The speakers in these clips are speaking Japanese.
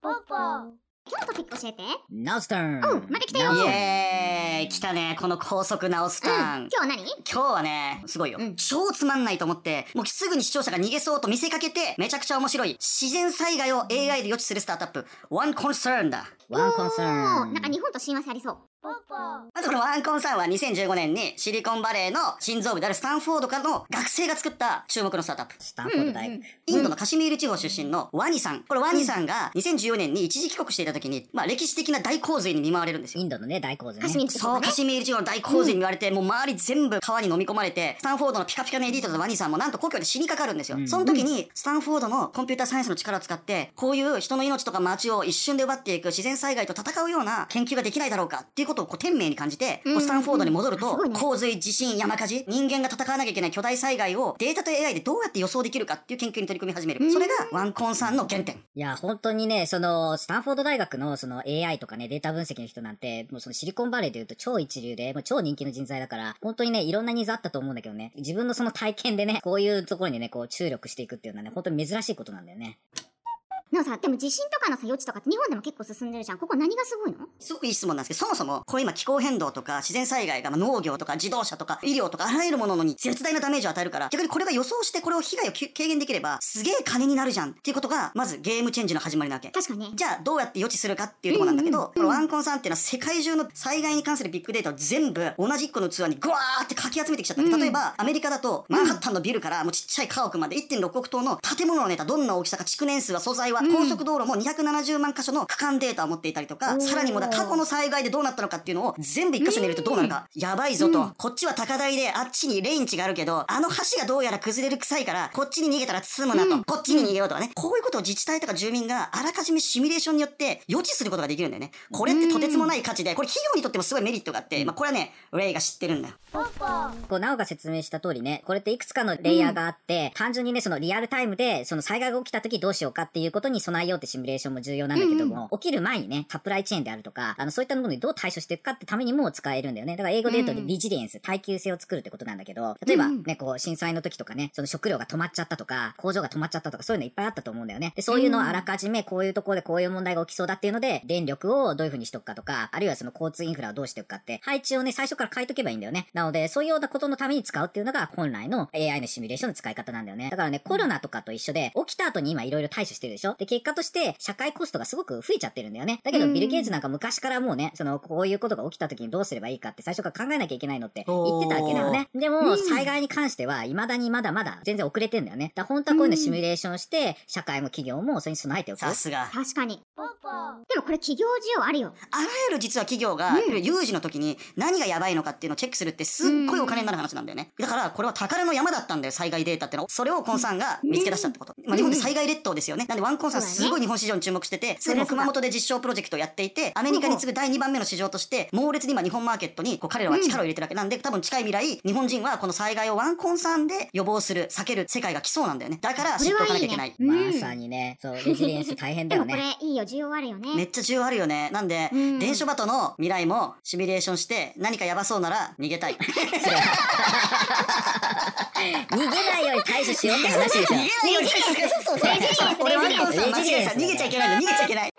ポッポ。今日のトピック教えて。ナウスターン。おうまた来たよ。イエーイ。来たね、この高速直すターン。今日は何？今日はね、すごいよ、うん。超つまんないと思って、もうすぐに視聴者が逃げそうと見せかけて、めちゃくちゃ面白い、自然災害を AI で予知するスタートアップ、One Concern だ。ワンコンサーン。なんか日本と親和性ありそうまずこのワンコンサーンは2015年にシリコンバレーの心臓部であるスタンフォードからの学生が作った注目のスタートアップ。スタンフォード大学、インドのカシミール地方出身のワニさん。これワニさんが2014年に一時帰国していた時に、まあ歴史的な大洪水に見舞われるんですよイ。ンドのね大洪水ねカシミール地方そう、ねカシミール地方の大洪水に言われて、もう周り全部川に飲み込まれて、スタンフォードのピカピカのエリートのワニさんもなんと故郷で死にかかるんですよ。うんその時に、スタンフォードのコンピューターサイエンスの力を使って、こういう人の命とか街を一瞬で奪っていく自然災害と戦うような研究ができないだろうかっていうことをこう天命に感じて、こうスタンフォードに戻ると、洪水、地震、山火事、人間が戦わなきゃいけない巨大災害をデータと AI でどうやって予想できるかっていう研究に取り組み始める。それがワンコンさんの原点。いや、本当にね、その、スタンフォード大学のその AI とかね、データ分析の人なんて、もうそのシリコンバレーで言うと超一流で、もう超人気の人材だから、本当にね、いろんなニーズあったと思うんだけどね、自分のその体験でね、こういうところにね、こう注力していくっていうのはね、本当に珍しいことなんだよね。でもさでも地震とかのさ予知とかって日本でも結構進んでるじゃん。ここ何がすごいの？すごくいい質問なんですけど、そもそも、こう今気候変動とか自然災害がまあ農業とか自動車とか医療とかあらゆるものに絶大なダメージを与えるから、逆にこれが予想してこれを被害をき軽減できれば、すげえ金になるじゃん。っていうことが、まずゲームチェンジの始まりなわけ。確かに。ねじゃあどうやって予知するかっていうところなんだけど、うん。うんこのワンコンさんっていうのは世界中の災害に関するビッグデータを全部同じ1個の器にグワーってかき集めてきちゃったうん。例えばアメリカだとマンハッタンのビルからもうちっちゃい家屋まで1.6億棟の建物のネタどんな大きさか築年数は素材は、高速道路も270万箇所の区間データを持っていたりとかさらにもうだ過去の災害でどうなったのかっていうのを全部1箇所に入れるとどうなるか、やばいぞと、こっちは高台であっちにレイン地があるけどあの橋がどうやら崩れる臭いからこっちに逃げたら包むなと、こっちに逃げようとかね。こういうことを自治体とか住民があらかじめシミュレーションによって予知することができるんだよね。これってとてつもない価値でこれ企業にとってもすごいメリットがあって、まあこれはねレイが知ってるんだよ。こう、なおが説明した通りね、これっていくつかのレイヤーがあって、単純にね、そのリアルタイムで、その災害が起きた時どうしようかっていうことに備えようってシミュレーションも重要なんだけども、起きる前にね、サプライチェーンであるとか、あの、そういったものにどう対処していくかってためにも使えるんだよね。だから英語で言うと、うんリジリエンス、耐久性を作るってことなんだけど、例えばね、こう、震災の時とかね、その食料が止まっちゃったとか、工場が止まっちゃったとか、そういうのいっぱいあったと思うんだよね。で、そういうのをあらかじめ、こういうところでこういう問題が起きそうだっていうので、電力をどういう風にしとくかとか、あるいはその交通インフラをどうしていくかって、配置をね、最初から変えとけばいいんだよね。なので、そういうようなことのために使うっていうのが、本来の AI のシミュレーションの使い方なんだよね。だからね、コロナとかと一緒で、起きた後に今いろいろ対処してるでしょで、結果として、社会コストがすごく増えちゃってるんだよね。だけど、うんビル・ゲイツなんか昔からもうね、その、こういうことが起きた時にどうすればいいかって最初から考えなきゃいけないのって言ってたわけだよね。でも、災害に関しては、未だにまだまだ全然遅れてんだよね。だから本当はこういうのシミュレーションして、社会も企業もそれに備えておく。さすが確かにでもこれ企業需要あるよあらゆる実は企業が、有事の時に何がやばいのかっていうのをチェックするってすっごいお金になる話なんだよね。だからこれは宝の山だったんだよ、災害データっての。それをコンさんが見つけ出したってこと。まあ日本で災害列島ですよね。なんでワンコすごい日本市場に注目してて、すでにそりゃそうだ熊本で実証プロジェクトをやっていて、アメリカに次ぐ第2番目の市場として、猛烈に今日本マーケットにこう彼らは力を入れてるわけ。なんで、多分近い未来、日本人はこの災害をワンコンさんで予防する、避ける世界が来そうなんだよね。だから知っておかなきゃいけない。いいねまさにね、そう、レジリエンス大変だでもこよね。れいいよ。需要あるよね。めっちゃ重要あるよね。なんで、うん。電書バトの未来もシミュレーションして何かやばそうなら逃げたい。逃げないように対処しようって話でしょ。逃げないようにそうそうそう。レジリエンス俺はレジリエンス間違えた。逃げちゃいけないの。逃げちゃいけない。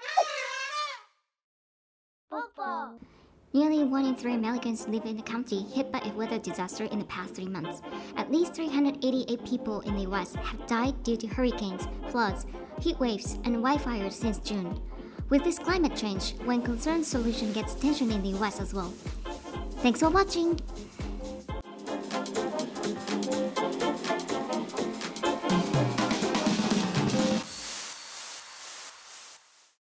Nearly one in three Americans live in a county hit by a weather disaster in the past three months. At least 388 people in the US have died due to hurricanes, floods, heat waves, and wildfires since June. With this climate change, one concerned solution gets attention in the US as well. Thanks for watching!